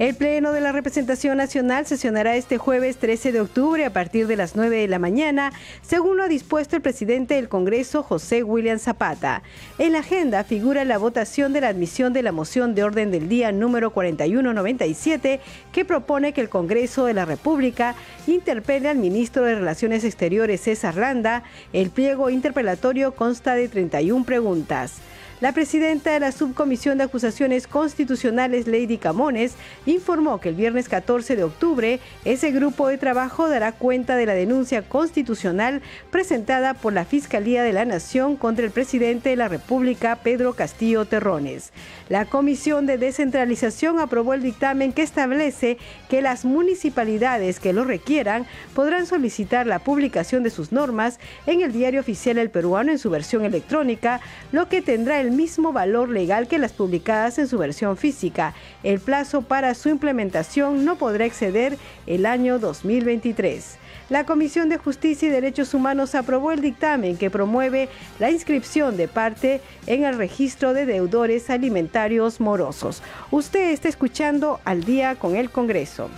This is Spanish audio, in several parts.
El Pleno de la Representación Nacional sesionará este jueves 13 de octubre a partir de las 9 de la mañana, según lo ha dispuesto el presidente del Congreso, José William Zapata. En la agenda figura la votación de la admisión de la moción de orden del día número 4197, que propone que el Congreso de la República interpele al ministro de Relaciones Exteriores, César Landa. El pliego interpelatorio consta de 31 preguntas. La presidenta de la Subcomisión de Acusaciones Constitucionales, Lady Camones, informó que el viernes 14 de octubre ese grupo de trabajo dará cuenta de la denuncia constitucional presentada por la Fiscalía de la Nación contra el presidente de la República, Pedro Castillo Terrones. La Comisión de Descentralización aprobó el dictamen que establece que las municipalidades que lo requieran podrán solicitar la publicación de sus normas en el Diario Oficial El Peruano en su versión electrónica, lo que tendrá el mismo valor legal que las publicadas en su versión física. El plazo para su implementación no podrá exceder el año 2023. La Comisión de Justicia y Derechos Humanos aprobó el dictamen que promueve la inscripción de parte en el registro de deudores alimentarios morosos. Usted está escuchando al día con el Congreso.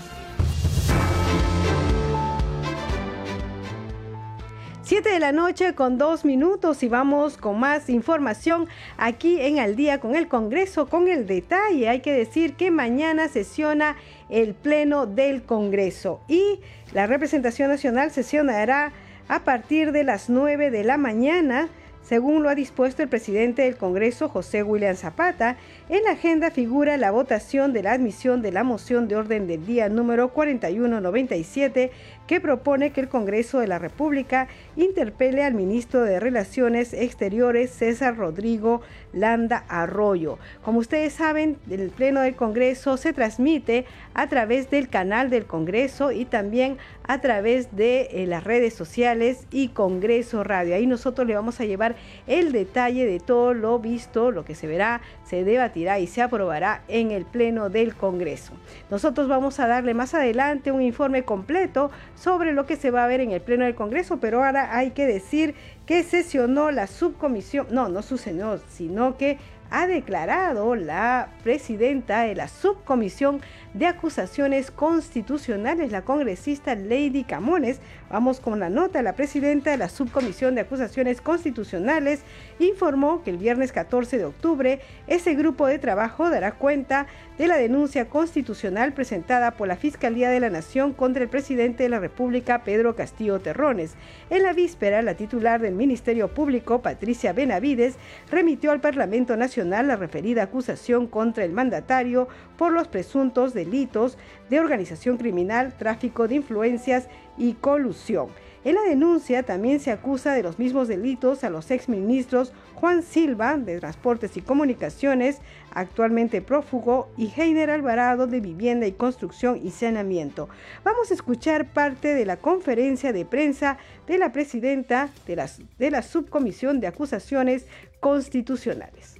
Siete de la noche con dos minutos y vamos con más información aquí en Al día con el Congreso con el detalle. Hay que decir que mañana sesiona el Pleno del Congreso y la representación nacional sesionará a partir de las 9 de la mañana según lo ha dispuesto el presidente del Congreso, José William Zapata, en la agenda figura la votación de la admisión de la moción de orden del día número 4197 que propone que el Congreso de la República interpele al ministro de Relaciones Exteriores, César Rodrigo Landa Arroyo. Como ustedes saben, el Pleno del Congreso se transmite a través del canal del Congreso y también a través de eh, las redes sociales y Congreso Radio. Ahí nosotros le vamos a llevar el detalle de todo lo visto, lo que se verá, se debatirá y se aprobará en el Pleno del Congreso. Nosotros vamos a darle más adelante un informe completo sobre lo que se va a ver en el Pleno del Congreso, pero ahora hay que decir que sesionó la subcomisión, no, no sucedió, sino que ha declarado la presidenta de la subcomisión de acusaciones constitucionales, la congresista Lady Camones. Vamos con la nota. La presidenta de la subcomisión de acusaciones constitucionales informó que el viernes 14 de octubre ese grupo de trabajo dará cuenta de la denuncia constitucional presentada por la Fiscalía de la Nación contra el presidente de la República, Pedro Castillo Terrones. En la víspera, la titular del Ministerio Público, Patricia Benavides, remitió al Parlamento Nacional la referida acusación contra el mandatario por los presuntos delitos de organización criminal, tráfico de influencias y colusión. En la denuncia también se acusa de los mismos delitos a los exministros Juan Silva de Transportes y Comunicaciones, actualmente prófugo, y Heiner Alvarado de Vivienda y Construcción y Saneamiento. Vamos a escuchar parte de la conferencia de prensa de la presidenta de la, de la Subcomisión de Acusaciones Constitucionales.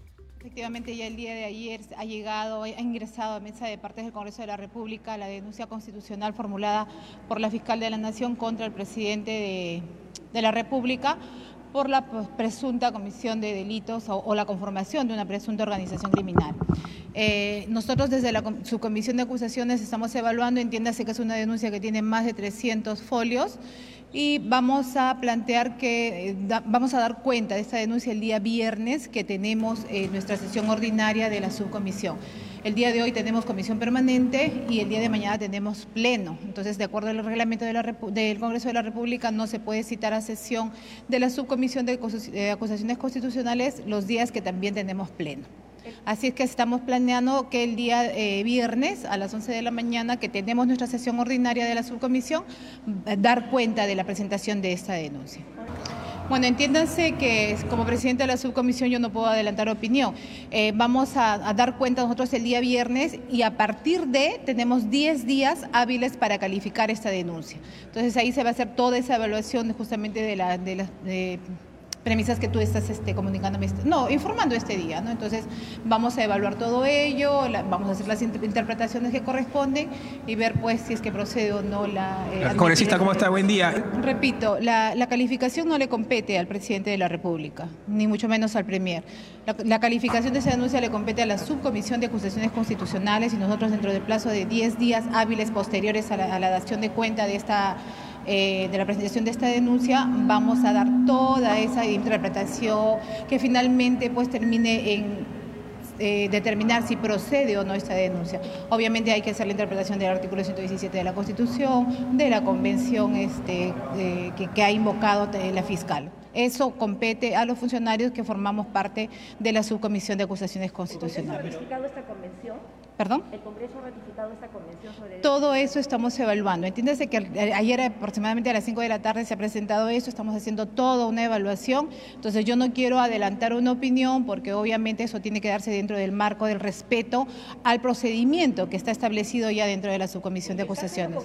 Efectivamente, ya el día de ayer ha llegado, ha ingresado a mesa de partes del Congreso de la República la denuncia constitucional formulada por la fiscal de la Nación contra el presidente de, la República por la presunta comisión de delitos o, la conformación de una presunta organización criminal. Eh, nosotros desde la subcomisión de acusaciones estamos evaluando, entiéndase que es una denuncia que tiene más de 300 folios y vamos a plantear que eh, vamos a dar cuenta de esta denuncia el día viernes que tenemos eh, nuestra sesión ordinaria de la subcomisión. El día de hoy tenemos comisión permanente y el día de mañana tenemos pleno. Entonces, de acuerdo al reglamento del Congreso de la República, no se puede citar a sesión de la subcomisión de acusaciones constitucionales los días que también tenemos pleno. Así es que estamos planeando que el día eh, viernes a las 11 de la mañana, que tenemos nuestra sesión ordinaria de la subcomisión, dar cuenta de la presentación de esta denuncia. Bueno, entiéndanse que como presidente de la subcomisión yo no puedo adelantar opinión. Eh, vamos a, dar cuenta nosotros el día viernes y a partir de tenemos 10 días hábiles para calificar esta denuncia. Entonces ahí se va a hacer toda esa evaluación justamente de la, de la de premisas que tú estás este, comunicándome, este, no, informando este día, ¿no? Entonces vamos a evaluar todo ello, vamos a hacer las interpretaciones que corresponden y ver pues si es que procede o no la... Eh, Congresista, ¿cómo está? Buen día. Repito, la, calificación no le compete al presidente de la República, ni mucho menos al Premier. La, calificación de esa denuncia le compete a la subcomisión de acusaciones constitucionales y nosotros dentro del plazo de 10 días hábiles posteriores a la, a la dación de cuenta de esta eh, de la presentación de esta denuncia, vamos a dar toda esa interpretación que finalmente pues termine en eh, determinar si procede o no esta denuncia. Obviamente hay que hacer la interpretación del artículo 117 de la Constitución, de la convención este, eh, que, ha invocado la fiscal. Eso compete a los funcionarios que formamos parte de la subcomisión de acusaciones constitucionales. esta convención? ¿Perdón? ¿El Congreso ha ratificado esta convención sobre... Todo eso estamos evaluando. Entiéndase que ayer aproximadamente a las 5 de la tarde se ha presentado eso, estamos haciendo toda una evaluación. Entonces yo no quiero adelantar una opinión porque obviamente eso tiene que darse dentro del marco del respeto al procedimiento que está establecido ya dentro de la subcomisión de acusaciones.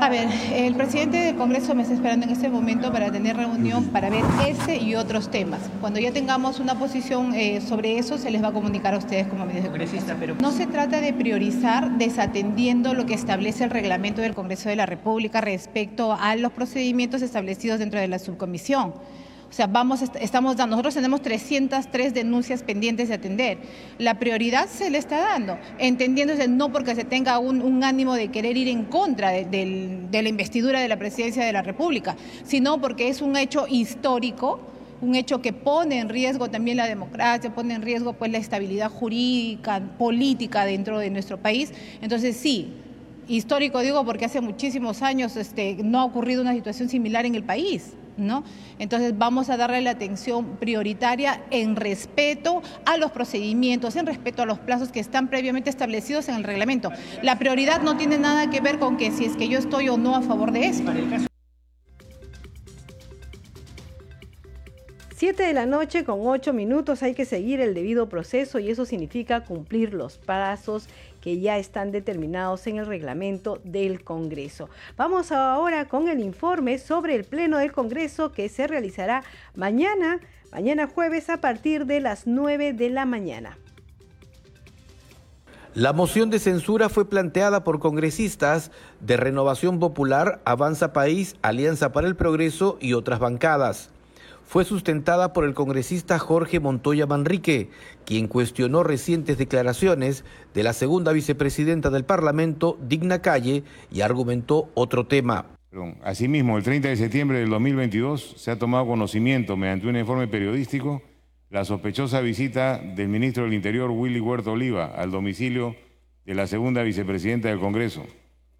A ver, el presidente del Congreso me está esperando en este momento para tener reunión para ver ese y otros temas. Cuando ya tengamos una posición eh, sobre eso, se les va a comunicar a ustedes como medios de comunicación. Pero... No se trata de priorizar desatendiendo lo que establece el reglamento del Congreso de la República respecto a los procedimientos establecidos dentro de la subcomisión. O sea, vamos, estamos dando, nosotros tenemos 303 denuncias pendientes de atender. La prioridad se le está dando, entendiéndose no porque se tenga un, ánimo de querer ir en contra de la investidura de la presidencia de la República, sino porque es un hecho histórico un hecho que pone en riesgo también la democracia, pone en riesgo pues la estabilidad jurídica, política dentro de nuestro país. Entonces sí, histórico digo porque hace muchísimos años este, no ha ocurrido una situación similar en el país. ¿No? Entonces vamos a darle la atención prioritaria en respeto a los procedimientos, en respeto a los plazos que están previamente establecidos en el reglamento. La prioridad no tiene nada que ver con que si es que yo estoy o no a favor de eso. 7 de la noche con 8 minutos hay que seguir el debido proceso y eso significa cumplir los pasos que ya están determinados en el reglamento del Congreso. Vamos ahora con el informe sobre el Pleno del Congreso que se realizará mañana, mañana jueves a partir de las 9 de la mañana. La moción de censura fue planteada por congresistas de Renovación Popular, Avanza País, Alianza para el Progreso y otras bancadas fue sustentada por el congresista Jorge Montoya Manrique, quien cuestionó recientes declaraciones de la segunda vicepresidenta del Parlamento, Digna Calle, y argumentó otro tema. Asimismo, el 30 de septiembre del 2022 se ha tomado conocimiento mediante un informe periodístico la sospechosa visita del ministro del Interior, Willy Huerta Oliva, al domicilio de la segunda vicepresidenta del Congreso,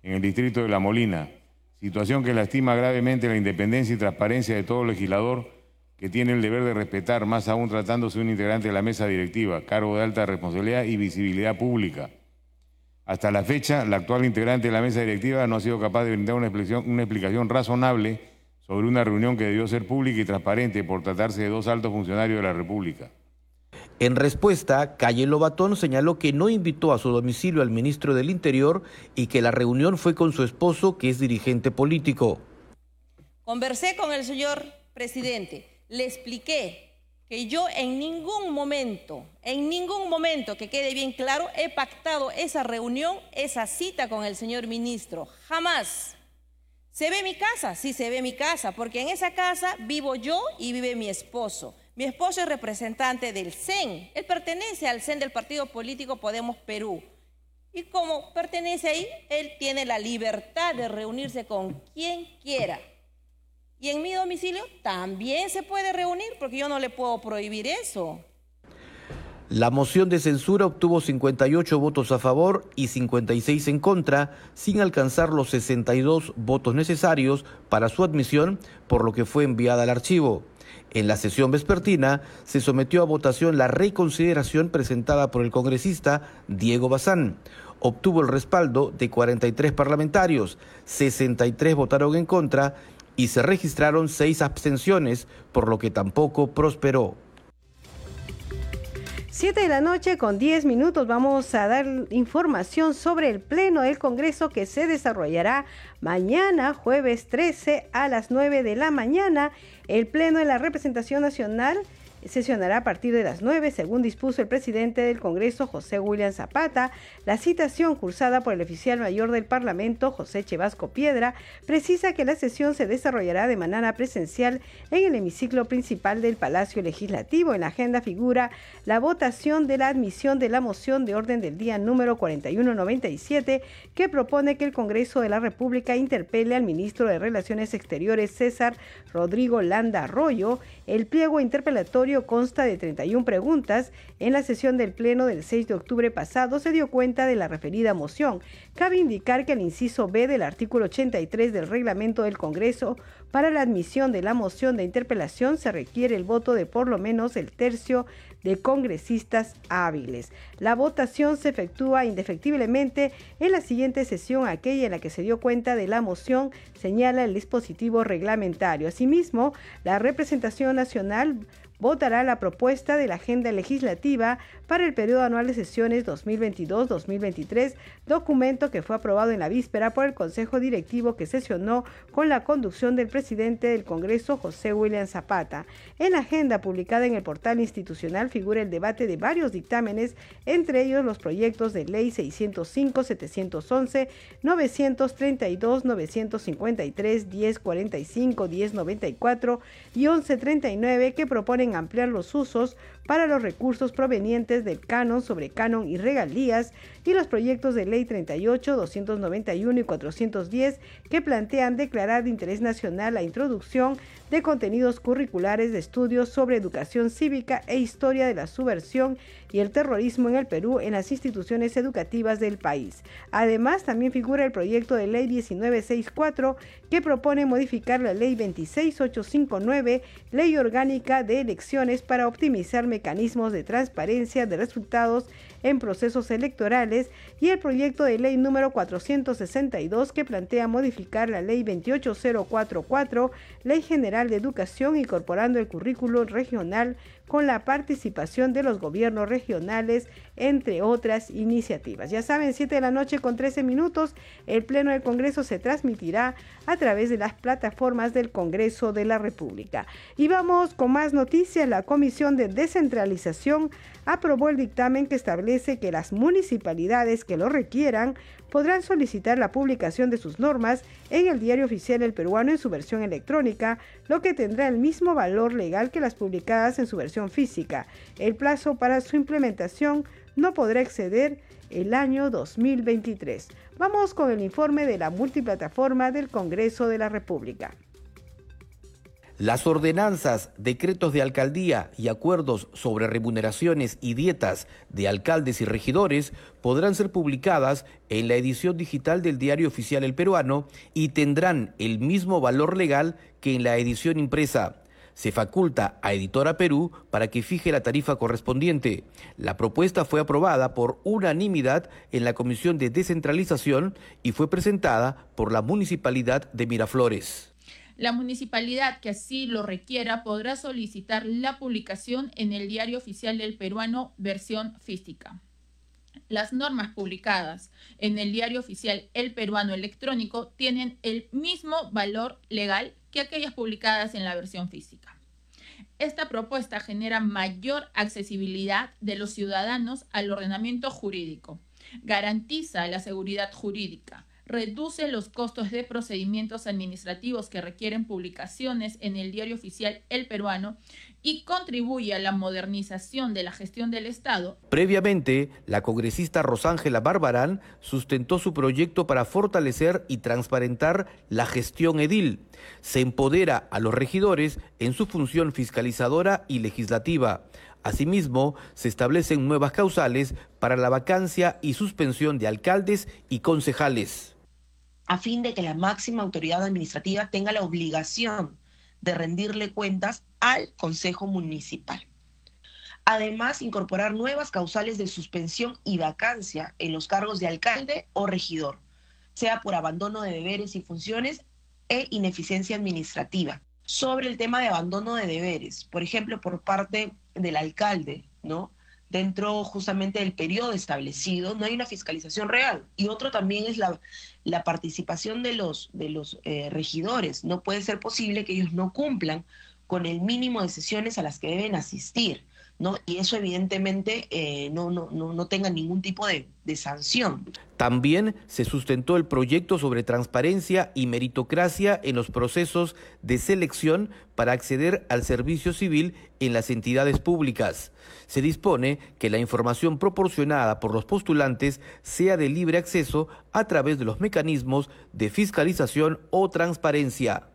en el distrito de La Molina, situación que lastima gravemente la independencia y transparencia de todo legislador que tiene el deber de respetar, más aún tratándose de un integrante de la mesa directiva, cargo de alta responsabilidad y visibilidad pública. Hasta la fecha, la actual integrante de la mesa directiva no ha sido capaz de brindar una explicación, una explicación razonable sobre una reunión que debió ser pública y transparente por tratarse de dos altos funcionarios de la República. En respuesta, Calle Lobatón señaló que no invitó a su domicilio al ministro del Interior y que la reunión fue con su esposo, que es dirigente político. Conversé con el señor presidente le expliqué que yo en ningún momento, en ningún momento, que quede bien claro, he pactado esa reunión, esa cita con el señor ministro. Jamás. ¿Se ve mi casa? Sí, se ve mi casa, porque en esa casa vivo yo y vive mi esposo. Mi esposo es representante del CEN. Él pertenece al CEN del Partido Político Podemos Perú. Y como pertenece ahí, él tiene la libertad de reunirse con quien quiera. Y en mi domicilio también se puede reunir porque yo no le puedo prohibir eso. La moción de censura obtuvo 58 votos a favor y 56 en contra, sin alcanzar los 62 votos necesarios para su admisión, por lo que fue enviada al archivo. En la sesión vespertina se sometió a votación la reconsideración presentada por el congresista Diego Bazán. Obtuvo el respaldo de 43 parlamentarios, 63 votaron en contra y se registraron seis abstenciones, por lo que tampoco prosperó. Siete de la noche con 10 minutos vamos a dar información sobre el Pleno del Congreso que se desarrollará mañana, jueves 13 a las 9 de la mañana. El Pleno de la Representación Nacional sesionará a partir de las 9, según dispuso el presidente del Congreso, José William Zapata. La citación cursada por el oficial mayor del Parlamento, José Chevasco Piedra, precisa que la sesión se desarrollará de manera presencial en el hemiciclo principal del Palacio Legislativo. En la agenda figura la votación de la admisión de la moción de orden del día número 4197, que propone que el Congreso de la República interpele al ministro de Relaciones Exteriores, César Rodrigo Landa Arroyo. El pliego interpelatorio consta de 31 preguntas. En la sesión del Pleno del 6 de octubre pasado se dio cuenta de la referida moción. Cabe indicar que el inciso B del artículo 83 del reglamento del Congreso para la admisión de la moción de interpelación se requiere el voto de por lo menos el tercio de congresistas hábiles. La votación se efectúa indefectiblemente en la siguiente sesión, aquella en la que se dio cuenta de la moción, señala el dispositivo reglamentario. Asimismo, la representación nacional votará la propuesta de la agenda legislativa para el periodo anual de sesiones 2022-2023, documento que fue aprobado en la víspera por el Consejo Directivo que sesionó con la conducción del presidente del Congreso, José William Zapata. En la agenda publicada en el portal institucional figura el debate de varios dictámenes, entre ellos los proyectos de ley 605, 711, 932, 953, 1045, 1094 y 1139 que proponen ampliar los usos para los recursos provenientes del canon sobre canon y regalías y los proyectos de ley 38, 291 y 410 que plantean declarar de interés nacional la introducción de contenidos curriculares de estudios sobre educación cívica e historia de la subversión y el terrorismo en el Perú en las instituciones educativas del país. Además, también figura el proyecto de ley 1964 que propone modificar la ley 26859, ley orgánica de elecciones para optimizar mecanismos de transparencia de resultados en procesos electorales y el proyecto de ley número 462 que plantea modificar la ley 28044, ley general de educación incorporando el currículo regional con la participación de los gobiernos regionales, entre otras iniciativas. Ya saben, 7 de la noche con 13 minutos, el Pleno del Congreso se transmitirá a través de las plataformas del Congreso de la República. Y vamos con más noticias. La Comisión de Descentralización aprobó el dictamen que establece que las municipalidades que lo requieran podrán solicitar la publicación de sus normas en el diario oficial El Peruano en su versión electrónica, lo que tendrá el mismo valor legal que las publicadas en su versión física. El plazo para su implementación no podrá exceder el año 2023. Vamos con el informe de la multiplataforma del Congreso de la República. Las ordenanzas, decretos de alcaldía y acuerdos sobre remuneraciones y dietas de alcaldes y regidores podrán ser publicadas en la edición digital del Diario Oficial El Peruano y tendrán el mismo valor legal que en la edición impresa. Se faculta a Editora Perú para que fije la tarifa correspondiente. La propuesta fue aprobada por unanimidad en la Comisión de Descentralización y fue presentada por la Municipalidad de Miraflores. La municipalidad que así lo requiera podrá solicitar la publicación en el Diario Oficial del Peruano versión física. Las normas publicadas en el Diario Oficial El Peruano Electrónico tienen el mismo valor legal que aquellas publicadas en la versión física. Esta propuesta genera mayor accesibilidad de los ciudadanos al ordenamiento jurídico, garantiza la seguridad jurídica, reduce los costos de procedimientos administrativos que requieren publicaciones en el diario oficial El Peruano y contribuye a la modernización de la gestión del Estado. Previamente, la congresista Rosángela Barbarán sustentó su proyecto para fortalecer y transparentar la gestión edil. Se empodera a los regidores en su función fiscalizadora y legislativa. Asimismo, se establecen nuevas causales para la vacancia y suspensión de alcaldes y concejales. A fin de que la máxima autoridad administrativa tenga la obligación de rendirle cuentas al Consejo Municipal. Además, incorporar nuevas causales de suspensión y vacancia en los cargos de alcalde o regidor, sea por abandono de deberes y funciones e ineficiencia administrativa. Sobre el tema de abandono de deberes, por ejemplo, por parte del alcalde, ¿no? Dentro justamente del periodo establecido, no hay una fiscalización real. Y otro también es la, la participación de los, de los eh, regidores. No puede ser posible que ellos no cumplan con el mínimo de sesiones a las que deben asistir. ¿No? Y eso evidentemente eh, no, no, no, tenga ningún tipo de, sanción. También se sustentó el proyecto sobre transparencia y meritocracia en los procesos de selección para acceder al servicio civil en las entidades públicas. Se dispone que la información proporcionada por los postulantes sea de libre acceso a través de los mecanismos de fiscalización o transparencia.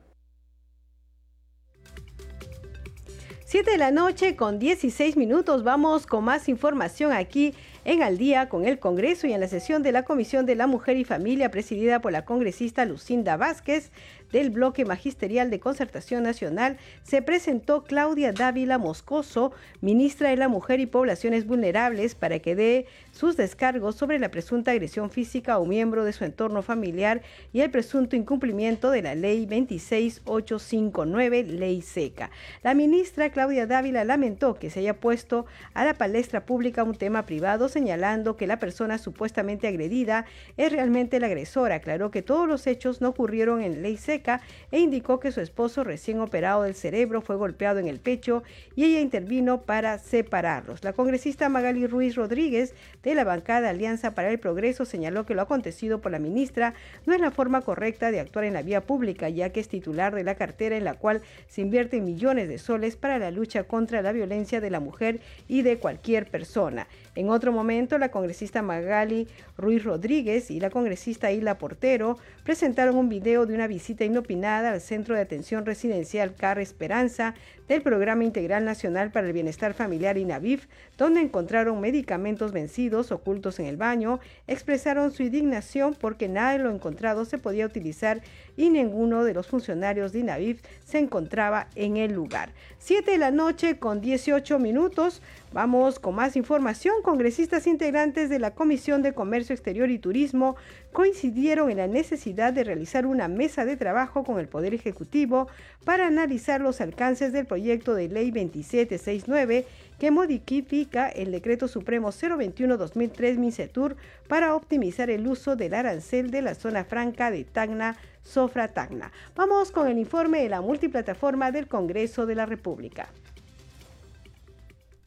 7 de la noche con 16 minutos. Vamos con más información aquí en Al día con el Congreso y en la sesión de la Comisión de la Mujer y Familia presidida por la congresista Lucinda Vázquez del bloque magisterial de concertación nacional, se presentó Claudia Dávila Moscoso, ministra de la Mujer y Poblaciones Vulnerables, para que dé sus descargos sobre la presunta agresión física a un miembro de su entorno familiar y el presunto incumplimiento de la ley 26859, ley seca. La ministra Claudia Dávila lamentó que se haya puesto a la palestra pública un tema privado, señalando que la persona supuestamente agredida es realmente la agresora. Aclaró que todos los hechos no ocurrieron en ley seca e indicó que su esposo recién operado del cerebro fue golpeado en el pecho y ella intervino para separarlos. La congresista Magali Ruiz Rodríguez de la bancada Alianza para el Progreso señaló que lo acontecido por la ministra no es la forma correcta de actuar en la vía pública, ya que es titular de la cartera en la cual se invierten millones de soles para la lucha contra la violencia de la mujer y de cualquier persona. En otro momento, la congresista Magali Ruiz Rodríguez y la congresista Isla Portero presentaron un video de una visita inopinada al Centro de Atención Residencial Car Esperanza del Programa Integral Nacional para el Bienestar Familiar INAVIF, donde encontraron medicamentos vencidos ocultos en el baño, expresaron su indignación porque nada de lo encontrado se podía utilizar y ninguno de los funcionarios de INAVIF se encontraba en el lugar. 7 de la noche con 18 minutos. Vamos con más información. Congresistas integrantes de la Comisión de Comercio Exterior y Turismo coincidieron en la necesidad de realizar una mesa de trabajo con el Poder Ejecutivo para analizar los alcances del proyecto de ley 2769 que modifica el decreto supremo 021-2003 Mincetur para optimizar el uso del arancel de la zona franca de Tacna, Sofra Tacna. Vamos con el informe de la multiplataforma del Congreso de la República.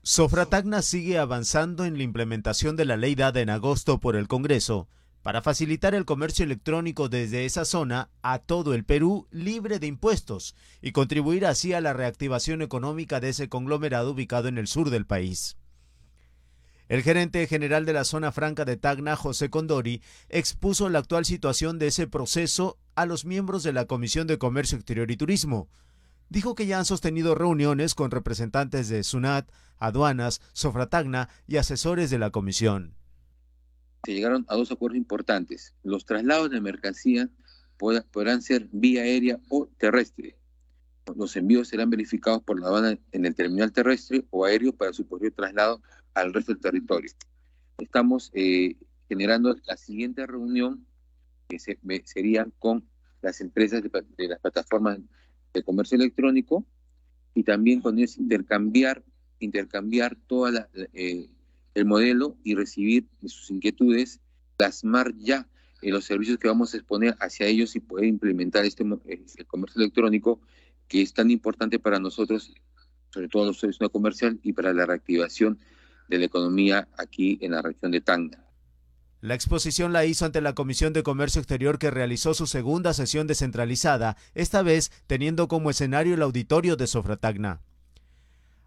Sofra Tacna sigue avanzando en la implementación de la ley dada en agosto por el Congreso para facilitar el comercio electrónico desde esa zona a todo el Perú libre de impuestos y contribuir así a la reactivación económica de ese conglomerado ubicado en el sur del país. El gerente general de la zona franca de Tacna, José Condori, expuso la actual situación de ese proceso a los miembros de la Comisión de Comercio Exterior y Turismo. Dijo que ya han sostenido reuniones con representantes de SUNAT, aduanas, Sofratagna y asesores de la comisión se llegaron a dos acuerdos importantes. Los traslados de mercancía podrán ser vía aérea o terrestre. Los envíos serán verificados por la aduana en el terminal terrestre o aéreo para su posterior traslado al resto del territorio. Estamos eh, generando la siguiente reunión que sería con las empresas de, las plataformas de comercio electrónico y también con ellos intercambiar, intercambiar toda la, eh, el modelo y recibir sus inquietudes, plasmar ya en los servicios que vamos a exponer hacia ellos y poder implementar este el comercio electrónico que es tan importante para nosotros, sobre todo los servicios comercial y para la reactivación de la economía aquí en la región de Tanga. La exposición la hizo ante la Comisión de Comercio Exterior que realizó su segunda sesión descentralizada, esta vez teniendo como escenario el auditorio de Sofratagna.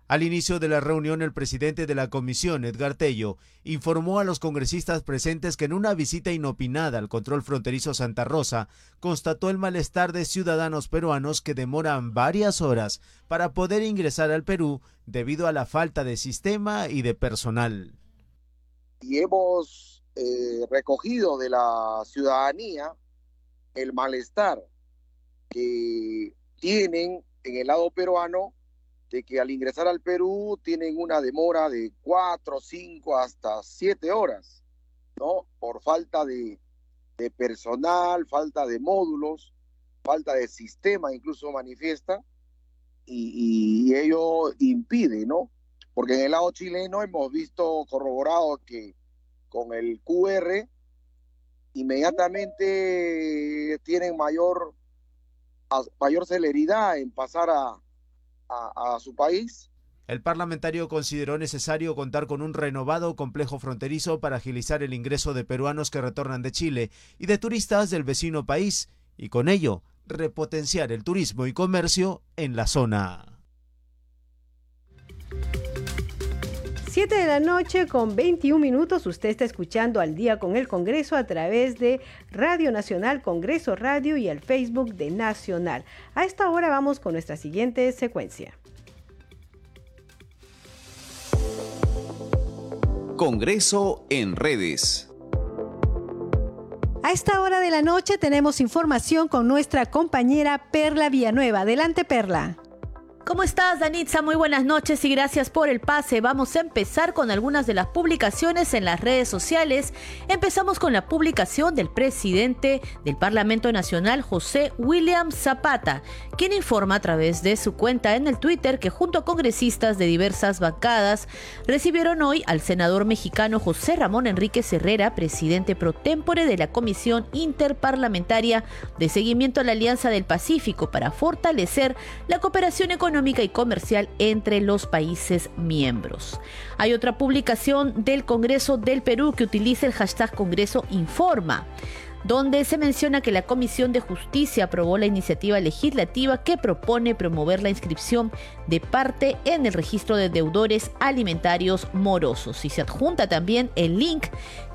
Al inicio de la reunión, el presidente de la comisión, Edgar Tello, informó a los congresistas presentes que en una visita inopinada al control fronterizo Santa Rosa, constató el malestar de ciudadanos peruanos que demoran varias horas para poder ingresar al Perú debido a la falta de sistema y de personal. Y hemos eh, recogido de la ciudadanía el malestar que tienen en el lado peruano de que al ingresar al Perú tienen una demora de cuatro, cinco, hasta siete horas, ¿no? Por falta de, personal, falta de módulos, falta de sistema, incluso manifiesta, y, y, ello impide, ¿no? Porque en el lado chileno hemos visto corroborado que con el QR inmediatamente tienen mayor, mayor celeridad en pasar a, a, su país. El parlamentario consideró necesario contar con un renovado complejo fronterizo para agilizar el ingreso de peruanos que retornan de Chile y de turistas del vecino país y con ello repotenciar el turismo y comercio en la zona. 7 de la noche con 21 minutos. Usted está escuchando al día con el Congreso a través de Radio Nacional, Congreso Radio y el Facebook de Nacional. A esta hora vamos con nuestra siguiente secuencia. Congreso en redes. A esta hora de la noche tenemos información con nuestra compañera Perla Villanueva. Adelante, Perla. ¿Cómo estás, Danitza? Muy buenas noches y gracias por el pase. Vamos a empezar con algunas de las publicaciones en las redes sociales. Empezamos con la publicación del presidente del Parlamento Nacional, José William Zapata, quien informa a través de su cuenta en el Twitter que junto a congresistas de diversas bancadas recibieron hoy al senador mexicano José Ramón Enrique Herrera, presidente pro tempore de la Comisión Interparlamentaria de Seguimiento a la Alianza del Pacífico para fortalecer la cooperación económica económica y comercial entre los países miembros. Hay otra publicación del Congreso del Perú que utiliza el hashtag Congreso Informa donde se menciona que la Comisión de Justicia aprobó la iniciativa legislativa que propone promover la inscripción de parte en el registro de deudores alimentarios morosos y se adjunta también el link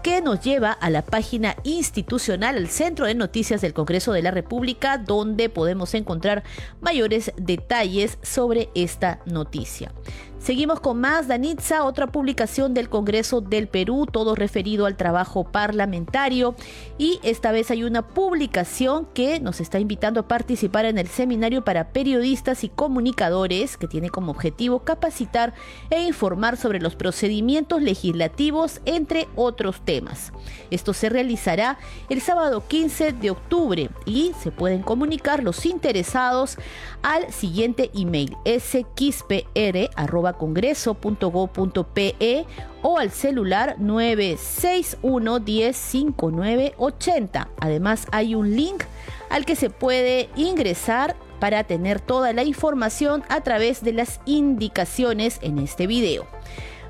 que nos lleva a la página institucional, al Centro de Noticias del Congreso de la República, donde podemos encontrar mayores detalles sobre esta noticia. Seguimos con más, Danitza, otra publicación del Congreso del Perú, todo referido al trabajo parlamentario. Y esta vez hay una publicación que nos está invitando a participar en el seminario para periodistas y comunicadores, que tiene como objetivo capacitar e informar sobre los procedimientos legislativos, entre otros temas. Esto se realizará el sábado 15 de octubre y se pueden comunicar los interesados al siguiente email squispr.congreso.go.pe o al celular 961 105980. Además hay un link al que se puede ingresar para tener toda la información a través de las indicaciones en este video.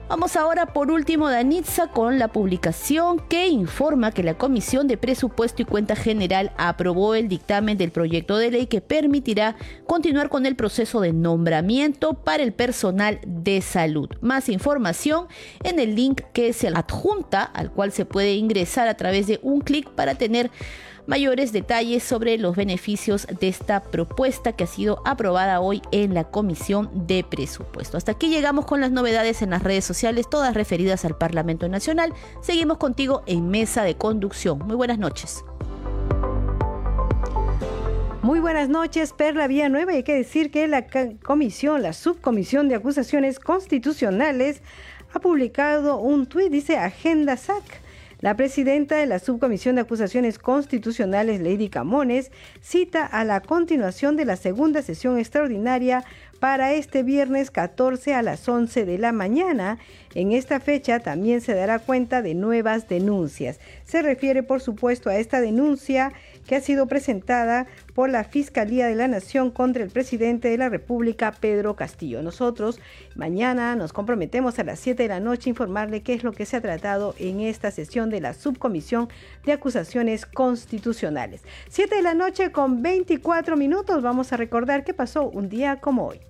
Vamos ahora por último, Danitza, con la publicación que informa que la Comisión de Presupuesto y Cuenta General aprobó el dictamen del proyecto de ley que permitirá continuar con el proceso de nombramiento para el personal de salud. Más información en el link que se adjunta, al cual se puede ingresar a través de un clic para tener mayores detalles sobre los beneficios de esta propuesta que ha sido aprobada hoy en la Comisión de Presupuesto. Hasta aquí llegamos con las novedades en las redes sociales, todas referidas al Parlamento Nacional. Seguimos contigo en Mesa de Conducción. Muy buenas noches. Muy buenas noches, Perla Villanueva. Hay que decir que la comisión, la subcomisión de acusaciones constitucionales, ha publicado un tuit, dice Agenda SAC la presidenta de la Subcomisión de Acusaciones Constitucionales, Lady Camones, cita a la continuación de la segunda sesión extraordinaria para este viernes 14 a las 11 de la mañana. En esta fecha también se dará cuenta de nuevas denuncias. Se refiere, por supuesto, a esta denuncia que ha sido presentada por la Fiscalía de la Nación contra el presidente de la República, Pedro Castillo. Nosotros mañana nos comprometemos a las 7 de la noche a informarle qué es lo que se ha tratado en esta sesión de la Subcomisión de Acusaciones Constitucionales. 7 de la noche con 24 minutos vamos a recordar qué pasó un día como hoy.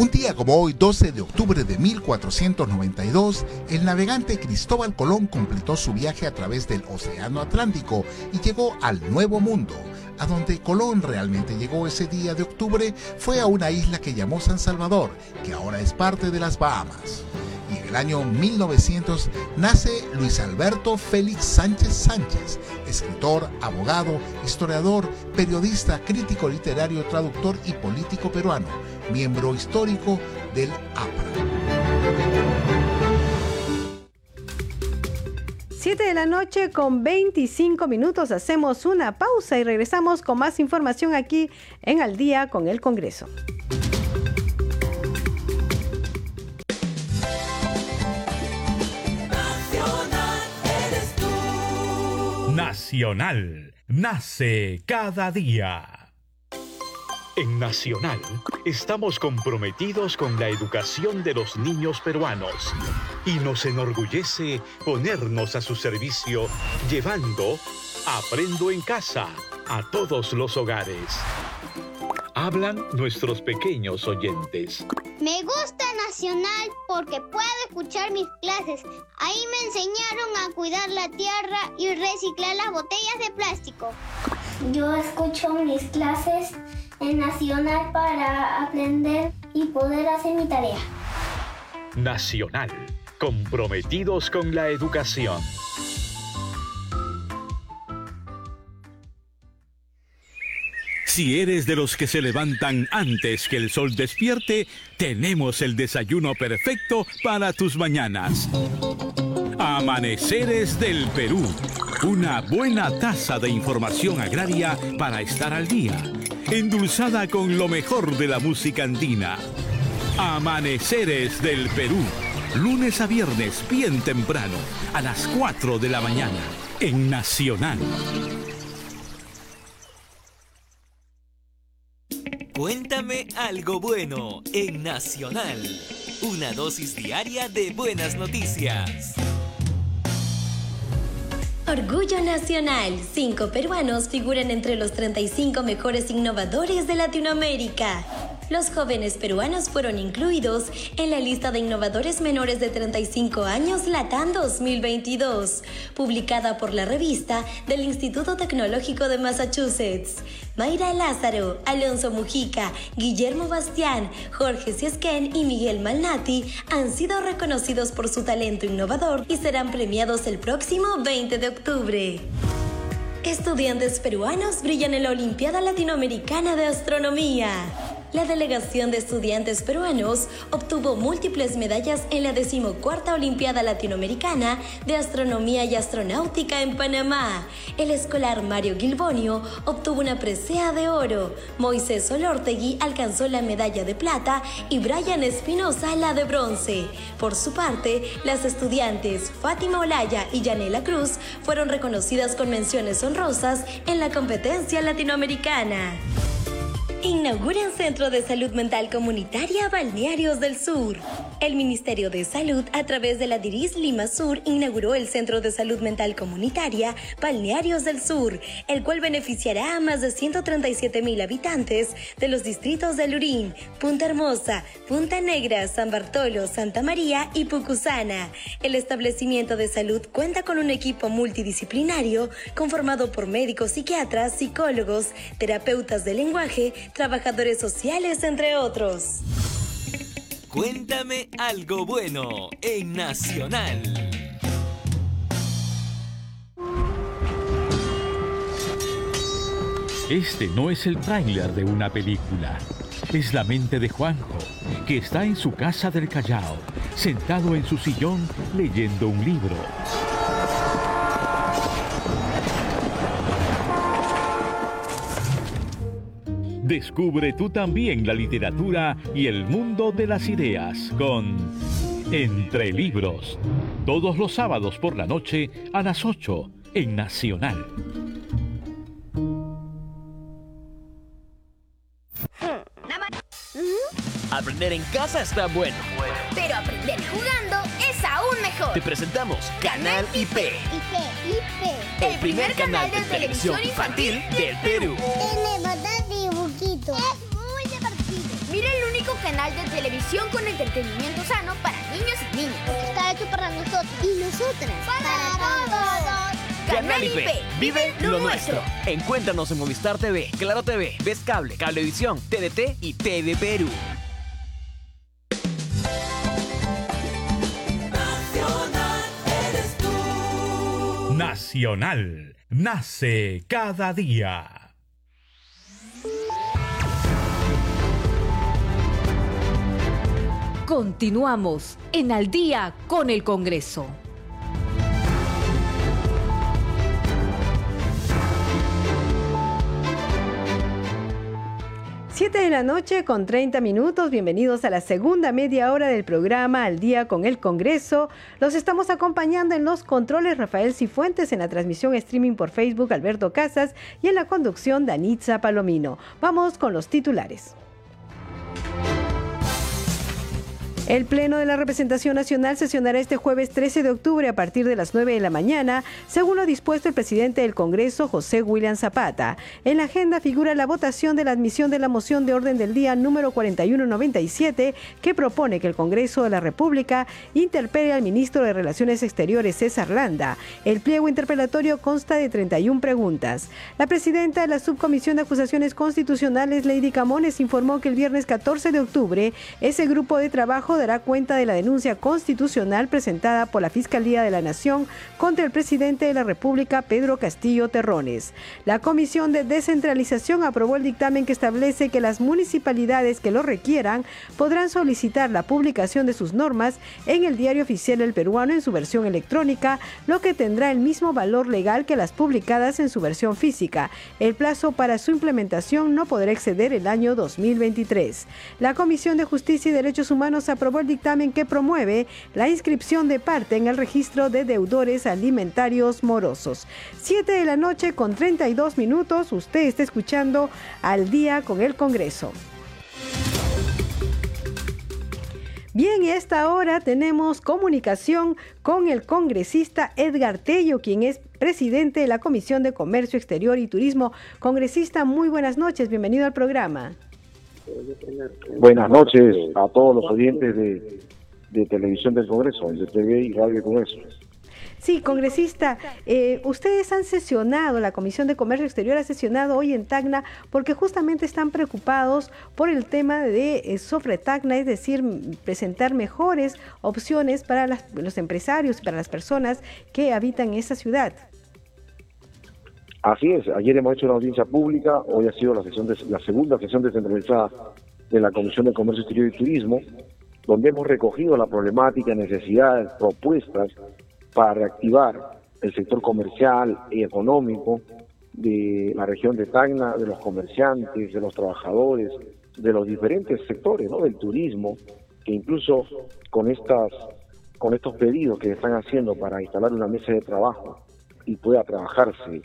Un día como hoy, 12 de octubre de 1492, el navegante Cristóbal Colón completó su viaje a través del Océano Atlántico y llegó al Nuevo Mundo. A donde Colón realmente llegó ese día de octubre fue a una isla que llamó San Salvador, que ahora es parte de las Bahamas. Y en el año 1900 nace Luis Alberto Félix Sánchez Sánchez, escritor, abogado, historiador, periodista, crítico literario, traductor y político peruano miembro histórico del APRA. 7 de la noche con 25 minutos hacemos una pausa y regresamos con más información aquí en Al día con el Congreso. Nacional, nace cada día. En Nacional estamos comprometidos con la educación de los niños peruanos y nos enorgullece ponernos a su servicio llevando Aprendo en casa a todos los hogares. Hablan nuestros pequeños oyentes. Me gusta Nacional porque puedo escuchar mis clases. Ahí me enseñaron a cuidar la tierra y reciclar las botellas de plástico. Yo escucho mis clases en Nacional para aprender y poder hacer mi tarea. Nacional, comprometidos con la educación. Si eres de los que se levantan antes que el sol despierte, tenemos el desayuno perfecto para tus mañanas. Amaneceres del Perú. Una buena taza de información agraria para estar al día endulzada con lo mejor de la música andina. Amaneceres del Perú, lunes a viernes bien temprano, a las 4 de la mañana, en Nacional. Cuéntame algo bueno en Nacional. Una dosis diaria de buenas noticias. Orgullo Nacional. Cinco peruanos figuran entre los 35 mejores innovadores de Latinoamérica. Los jóvenes peruanos fueron incluidos en la lista de innovadores menores de 35 años Latam 2022, publicada por la revista del Instituto Tecnológico de Massachusetts. Mayra Lázaro, Alonso Mujica, Guillermo Bastián, Jorge Siesquén y Miguel Malnati han sido reconocidos por su talento innovador y serán premiados el próximo 20 de octubre. Estudiantes peruanos brillan en la Olimpiada Latinoamericana de Astronomía la delegación de estudiantes peruanos obtuvo múltiples medallas en la decimocuarta Olimpiada Latinoamericana de Astronomía y Astronáutica en Panamá. El escolar Mario Gilbonio obtuvo una presea de oro, Moisés Olortegui alcanzó la medalla de plata y Brian Espinosa la de bronce. Por su parte, las estudiantes Fátima Olaya y Yanela Cruz fueron reconocidas con menciones honrosas en la competencia latinoamericana. Inauguran Centro de Salud Mental Comunitaria Balnearios del Sur. El Ministerio de Salud, a través de la DIRIS Lima Sur, inauguró el Centro de Salud Mental Comunitaria Balnearios del Sur, el cual beneficiará a más de 137 mil habitantes de los distritos de Lurín, Punta Hermosa, Punta Negra, San Bartolo, Santa María y Pucusana. El establecimiento de salud cuenta con un equipo multidisciplinario conformado por médicos, psiquiatras, psicólogos, terapeutas de lenguaje, trabajadores sociales, entre otros. Cuéntame algo bueno en Nacional. Este no es el tráiler de una película. Es la mente de Juanjo, que está en su casa del Callao, sentado en su sillón leyendo un libro. Descubre tú también la literatura y el mundo de las ideas con Entre Libros. Todos los sábados por la noche a las 8 en Nacional. Aprender en casa está bueno. Pero aprender jugando es aún mejor. Te presentamos Canal IP. IP, IP. El primer canal de televisión infantil del Perú. Tiene Es muy divertido. Mira el único canal de televisión con entretenimiento sano para niños y niñas. Está hecho para nosotros. Y nosotras. Para, todos. Canal IP, vive lo nuestro. Encuéntranos en Movistar TV, Claro TV, Ves Cable, Cablevisión, TDT y TV Perú. Nacional. Nace cada día. Continuamos en Al día con el Congreso. 7 de la noche con 30 minutos. Bienvenidos a la segunda media hora del programa Al día con el Congreso. Los estamos acompañando en los controles Rafael Cifuentes, en la transmisión streaming por Facebook Alberto Casas y en la conducción Danitza Palomino. Vamos con los titulares. El Pleno de la Representación Nacional sesionará este jueves 13 de octubre a partir de las 9 de la mañana, según lo dispuesto el presidente del Congreso, José William Zapata. En la agenda figura la votación de la admisión de la moción de orden del día número 4197, que propone que el Congreso de la República interpele al ministro de Relaciones Exteriores, César Landa. El pliego interpelatorio consta de 31 preguntas. La presidenta de la Subcomisión de Acusaciones Constitucionales, Lady Camones, informó que el viernes 14 de octubre ese grupo de trabajo dará cuenta de la denuncia constitucional presentada por la Fiscalía de la Nación contra el presidente de la República, Pedro Castillo Terrones. La Comisión de Descentralización aprobó el dictamen que establece que las municipalidades que lo requieran podrán solicitar la publicación de sus normas en el Diario Oficial del Peruano en su versión electrónica, lo que tendrá el mismo valor legal que las publicadas en su versión física. El plazo para su implementación no podrá exceder el año 2023. La Comisión de Justicia y Derechos Humanos aprobó el dictamen que promueve la inscripción de parte en el registro de deudores alimentarios morosos. 7 de la noche con 32 minutos, usted está escuchando al día con el Congreso. Bien, a esta hora tenemos comunicación con el congresista Edgar Tello, quien es presidente de la Comisión de Comercio Exterior y Turismo. Congresista, muy buenas noches, bienvenido al programa. Buenas noches a todos los oyentes de, Televisión del Congreso, de TV y Radio Congreso. Sí, congresista, eh, ustedes han sesionado, la Comisión de Comercio Exterior ha sesionado hoy en Tacna porque justamente están preocupados por el tema de eh, sobre Tacna, es decir, presentar mejores opciones para los empresarios para las personas que habitan esa ciudad. Así es, ayer hemos hecho una audiencia pública, hoy ha sido la, sesión de, la segunda sesión descentralizada de la Comisión de Comercio Exterior y Turismo, donde hemos recogido la problemática, necesidades, propuestas para reactivar el sector comercial y económico de la región de Tacna, de los comerciantes, de los trabajadores, de los diferentes sectores, ¿no? del turismo, que incluso con estas con estos pedidos que están haciendo para instalar una mesa de trabajo y pueda trabajarse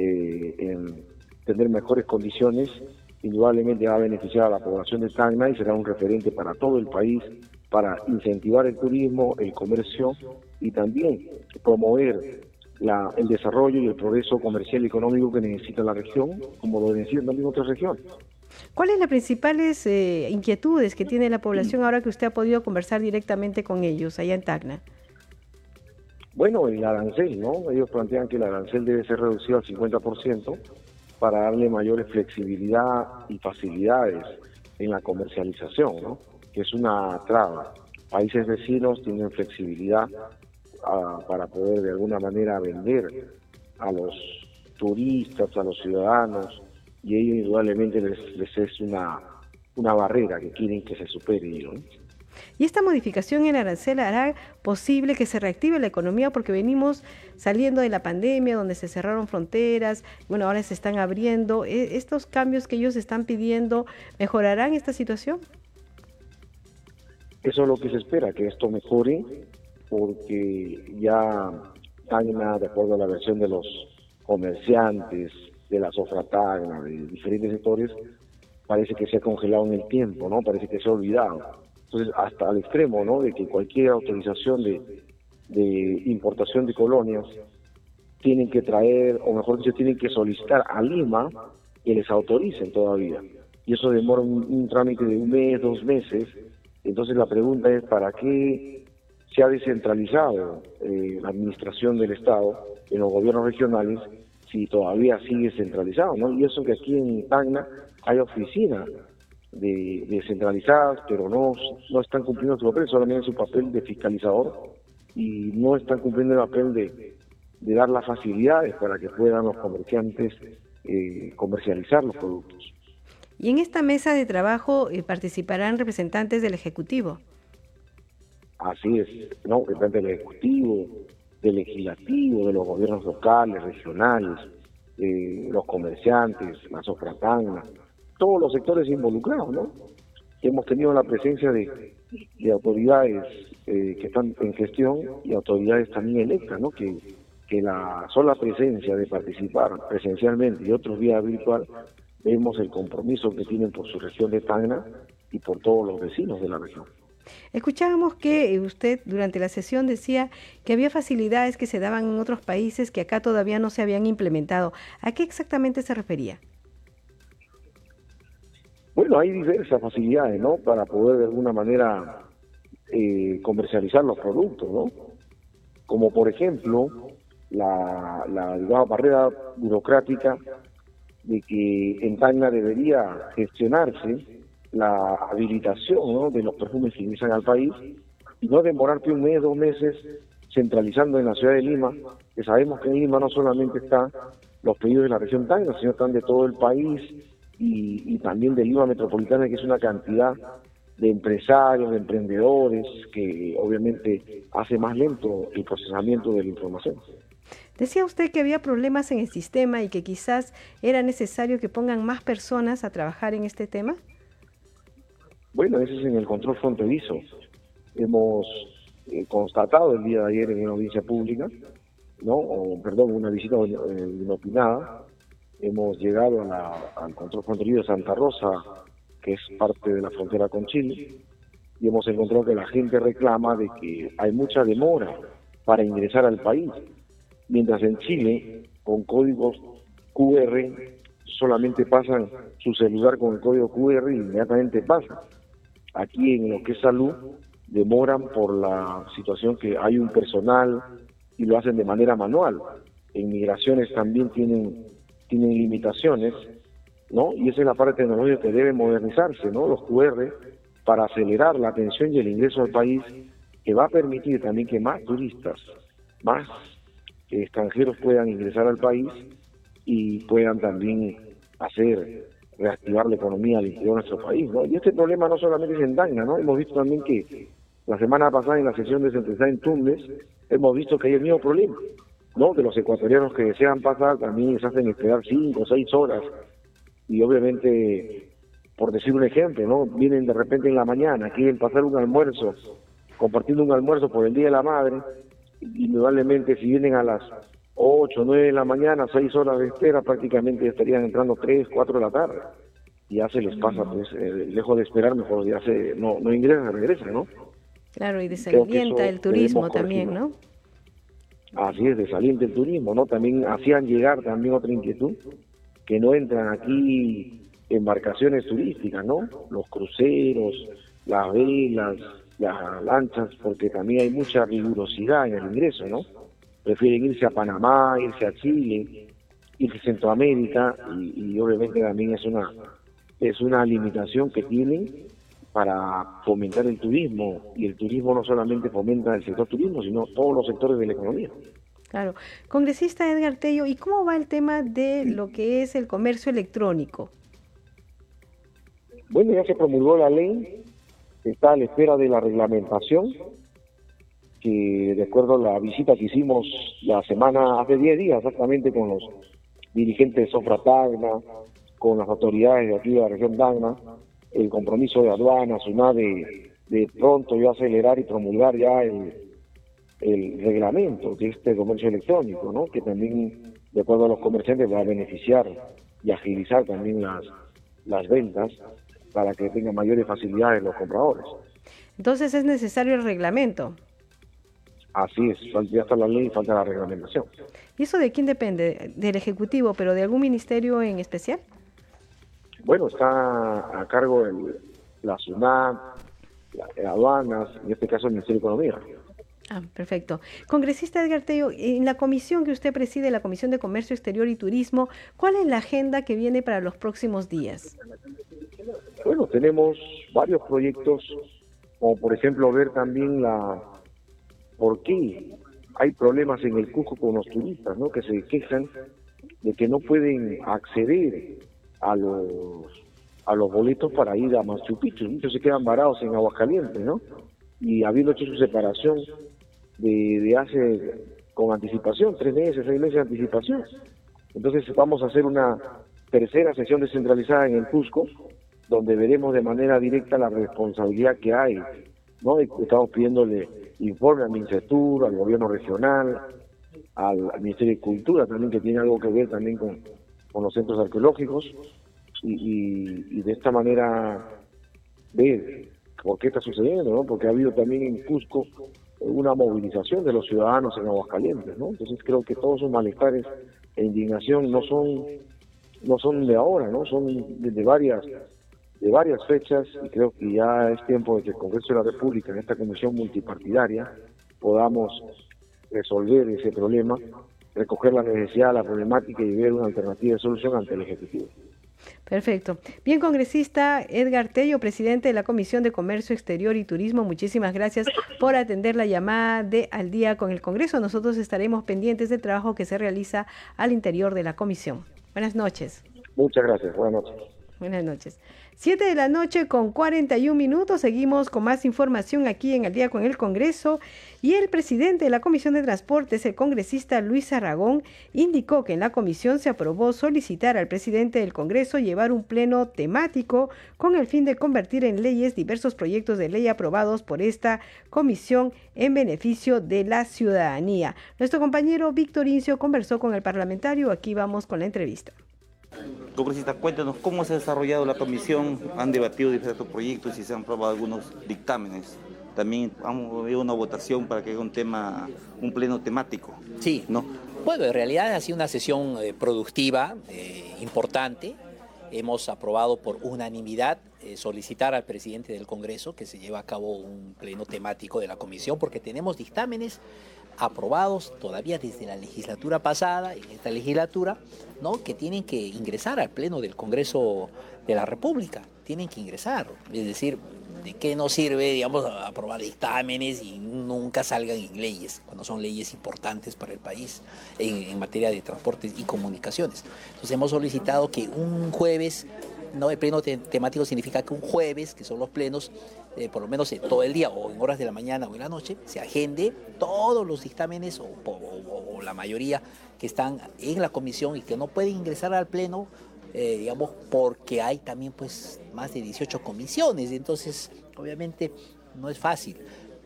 eh, en tener mejores condiciones, indudablemente va a beneficiar a la población de Tacna y será un referente para todo el país para incentivar el turismo, el comercio y también promover la, el desarrollo y el progreso comercial y económico que necesita la región, como lo necesitan también otras regiones. ¿Cuáles son las principales eh, inquietudes que tiene la población ahora que usted ha podido conversar directamente con ellos allá en Tacna? Bueno, el arancel, ¿no? Ellos plantean que el arancel debe ser reducido al 50% para darle mayores flexibilidad y facilidades en la comercialización, ¿no? Que es una traba. Países vecinos tienen flexibilidad ah, para poder de alguna manera vender a los turistas, a los ciudadanos, y ellos indudablemente les, es una, una barrera que quieren que se supere. ¿no? Y esta modificación en arancel hará posible que se reactive la economía porque venimos saliendo de la pandemia donde se cerraron fronteras, bueno, ahora se están abriendo. E, ¿Estos cambios que ellos están pidiendo mejorarán esta situación? Eso es lo que se espera, que esto mejore, porque ya Tacna, de acuerdo a la versión de los comerciantes, de la Sofra Tacna, de diferentes sectores, parece que se ha congelado en el tiempo, ¿no? Parece que se ha olvidado. Entonces, hasta al extremo, ¿no? De que cualquier autorización de, importación de colonias tienen que traer, o mejor dicho, tienen que solicitar a Lima que les autoricen todavía. y eso demora un, trámite de un mes, dos meses. Entonces la pregunta es, ¿para qué se ha descentralizado eh, la administración del Estado en los gobiernos regionales si todavía sigue centralizado? ¿no? Y eso que aquí en Tacna hay oficinas de, descentralizadas, pero no, no están cumpliendo su papel, solamente su papel de fiscalizador y no están cumpliendo el papel de, de dar las facilidades para que puedan los comerciantes eh, comercializar los productos. Y en esta mesa de trabajo eh, participarán representantes del Ejecutivo. Así es, ¿no? Representantes del Ejecutivo, del Legislativo, de los gobiernos locales, regionales, eh, los comerciantes, la sofratana, todos los sectores involucrados, ¿no? Hemos tenido la presencia de, de autoridades que están en gestión y autoridades también electas, ¿no? Que la sola presencia de participar presencialmente y otros días virtual, vemos el compromiso que tienen por su región de Tacna y por todos los vecinos de la región. Escuchábamos que usted durante la sesión decía que había facilidades que se daban en otros países que acá todavía no se habían implementado. ¿A qué exactamente se refería? Bueno, hay diversas facilidades, ¿no? Para poder de alguna manera eh, comercializar los productos, ¿no? Como por ejemplo, la, la barrera burocrática de que en Tacna debería gestionarse la habilitación de los perfumes que ingresan al país y no demorarte un mes, dos meses centralizando en la ciudad de Lima, que sabemos que en Lima no solamente están los pedidos de la región Tacna, sino están de todo el país y, y también de Lima metropolitana, que es una cantidad de empresarios, de emprendedores, que obviamente hace más lento el procesamiento de la información. Decía usted que había problemas en el sistema y que quizás era necesario que pongan más personas a trabajar en este tema. Bueno, ese es en el control fronterizo. Hemos eh, constatado el día de ayer en una audiencia pública, no, o, perdón, una visita eh, inopinada. Hemos llegado al control fronterizo de Santa Rosa, que es parte de la frontera con Chile, y hemos encontrado que la gente reclama de que hay mucha demora para ingresar al país mientras en Chile, con códigos QR, solamente pasan su celular con el código QR y inmediatamente pasa. Aquí en lo que es salud, demoran por la situación que hay un personal y lo hacen de manera manual. En migraciones también tienen, tienen limitaciones, ¿no? Y esa es la parte tecnológica que debe modernizarse, ¿no? Los QR para acelerar la atención y el ingreso al país, que va a permitir también que más turistas, más extranjeros puedan ingresar al país y puedan también hacer reactivar la economía al interior de nuestro país. Y este problema no solamente es en Tacna, ¿no? hemos visto también que la semana pasada en la sesión de Central en Tumbes hemos visto que hay el mismo problema, ¿no? que los ecuatorianos que desean pasar también se hacen esperar cinco o seis horas y obviamente, por decir un ejemplo, ¿no? vienen de repente en la mañana, quieren pasar un almuerzo, compartiendo un almuerzo por el Día de la Madre, indudablemente si vienen a las 8, 9 de la mañana, 6 horas de espera, prácticamente estarían entrando 3, 4 de la tarde. Y ya se les pasa, pues, eh, lejos de esperar, mejor ya se, no, no ingresa, regresa, ¿no? Claro, y desalienta el turismo también, ¿no? Así es, desalienta el turismo, ¿no? También hacían llegar también otra inquietud, que no entran aquí embarcaciones turísticas, ¿no? Los cruceros, las velas, las lanchas porque también hay mucha rigurosidad en el ingreso, ¿no? Prefieren irse a Panamá, irse a Chile, irse a Centroamérica y, obviamente también es una es una limitación que tienen para fomentar el turismo y el turismo no solamente fomenta el sector turismo, sino todos los sectores de la economía. Claro. Congresista Edgar Tello, ¿y cómo va el tema de lo que es el comercio electrónico? Bueno, ya se promulgó la ley está a la espera de la reglamentación, que de acuerdo a la visita que hicimos la semana, hace 10 días exactamente, con los dirigentes de Sofra Tagna, con las autoridades de aquí de la región Tagna, el compromiso de aduana, SUNADE, de pronto ya acelerar y promulgar ya el, el reglamento de este comercio electrónico, ¿no? que también, de acuerdo a los comerciantes, va a beneficiar y agilizar también las, las ventas para que tengan mayores facilidades los compradores. Entonces es necesario el reglamento. Así es, ya está la ley y falta la reglamentación. ¿Y eso de quién depende? ¿Del Ejecutivo, pero de algún ministerio en especial? Bueno, está a cargo el, la SUNAT, la, aduanas, en este caso el Ministerio de Economía. Ah, perfecto. Congresista Edgar Tello, en la comisión que usted preside, la Comisión de Comercio Exterior y Turismo, ¿cuál es la agenda que viene para los próximos días? Bueno, tenemos varios proyectos, como por ejemplo ver también la por qué hay problemas en el Cusco con los turistas, ¿no? Que se quejan de que no pueden acceder a los a los boletos para ir a Machu Picchu. Muchos se quedan varados en Aguascalientes, ¿no? Y habiendo hecho su separación de, de hace con anticipación, tres meses, seis meses de anticipación. Entonces vamos a hacer una tercera sesión descentralizada en el Cusco, donde veremos de manera directa la responsabilidad que hay. ¿no? Estamos pidiéndole informe al Ministerio, al gobierno regional, al, Ministerio de Cultura también, que tiene algo que ver también con, con los centros arqueológicos, y, de esta manera ver por qué está sucediendo, ¿no? porque ha habido también en Cusco una movilización de los ciudadanos en Aguascalientes, ¿no? Entonces creo que todos esos malestares e indignación no son no son de ahora, ¿no? Son de, varias de varias fechas y creo que ya es tiempo de que el Congreso de la República en esta comisión multipartidaria podamos resolver ese problema, recoger la necesidad, la problemática y ver una alternativa de solución ante el Ejecutivo. Perfecto. Bien, congresista Edgar Tello, presidente de la Comisión de Comercio Exterior y Turismo, muchísimas gracias por atender la llamada de Al día con el Congreso. Nosotros estaremos pendientes del trabajo que se realiza al interior de la comisión. Buenas noches. Muchas gracias. Buenas noches. Buenas noches. Siete de la noche con 41 minutos. Seguimos con más información aquí en el día con el Congreso. Y el presidente de la Comisión de Transportes, el congresista Luis Aragón, indicó que en la comisión se aprobó solicitar al presidente del Congreso llevar un pleno temático con el fin de convertir en leyes diversos proyectos de ley aprobados por esta comisión en beneficio de la ciudadanía. Nuestro compañero Víctor Incio conversó con el parlamentario. Aquí vamos con la entrevista. Congresista, cuéntanos cómo se ha desarrollado la comisión, han debatido diferentes proyectos y se han aprobado algunos dictámenes. También hemos habido una votación para que haya un tema, un pleno temático. Sí, ¿no? Bueno, en realidad ha sido una sesión eh, productiva, eh, importante. Hemos aprobado por unanimidad eh, solicitar al presidente del Congreso que se lleve a cabo un pleno temático de la comisión, porque tenemos dictámenes aprobados todavía desde la legislatura pasada, en esta legislatura, ¿no? que tienen que ingresar al Pleno del Congreso de la República, tienen que ingresar. Es decir, ¿de qué nos sirve, digamos, aprobar dictámenes y nunca salgan en leyes, cuando son leyes importantes para el país en, materia de transportes y comunicaciones? Entonces hemos solicitado que un jueves no, el pleno temático significa que un jueves, que son los plenos, eh, por lo menos todo el día o en horas de la mañana o en la noche, se agende todos los dictámenes o, la mayoría que están en la comisión y que no pueden ingresar al pleno, eh, digamos, porque hay también pues más de 18 comisiones, entonces obviamente no es fácil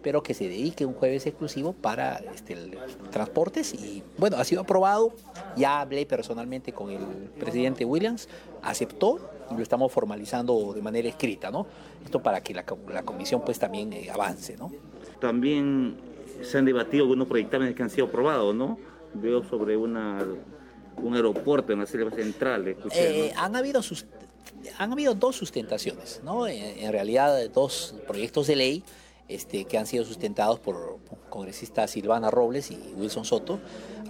pero que se dedique un jueves exclusivo para este, transportes y bueno, ha sido aprobado, ya hablé personalmente con el presidente Williams, aceptó lo estamos formalizando de manera escrita, ¿no? Esto para que la, comisión pues también eh, avance, ¿no? También se han debatido algunos proyectos que han sido aprobados, ¿no? Veo sobre una, un aeropuerto en la selva central. eh, han habido sus, han habido dos sustentaciones, ¿no? en realidad dos proyectos de ley este, que han sido sustentados por congresistas Silvana Robles y Wilson Soto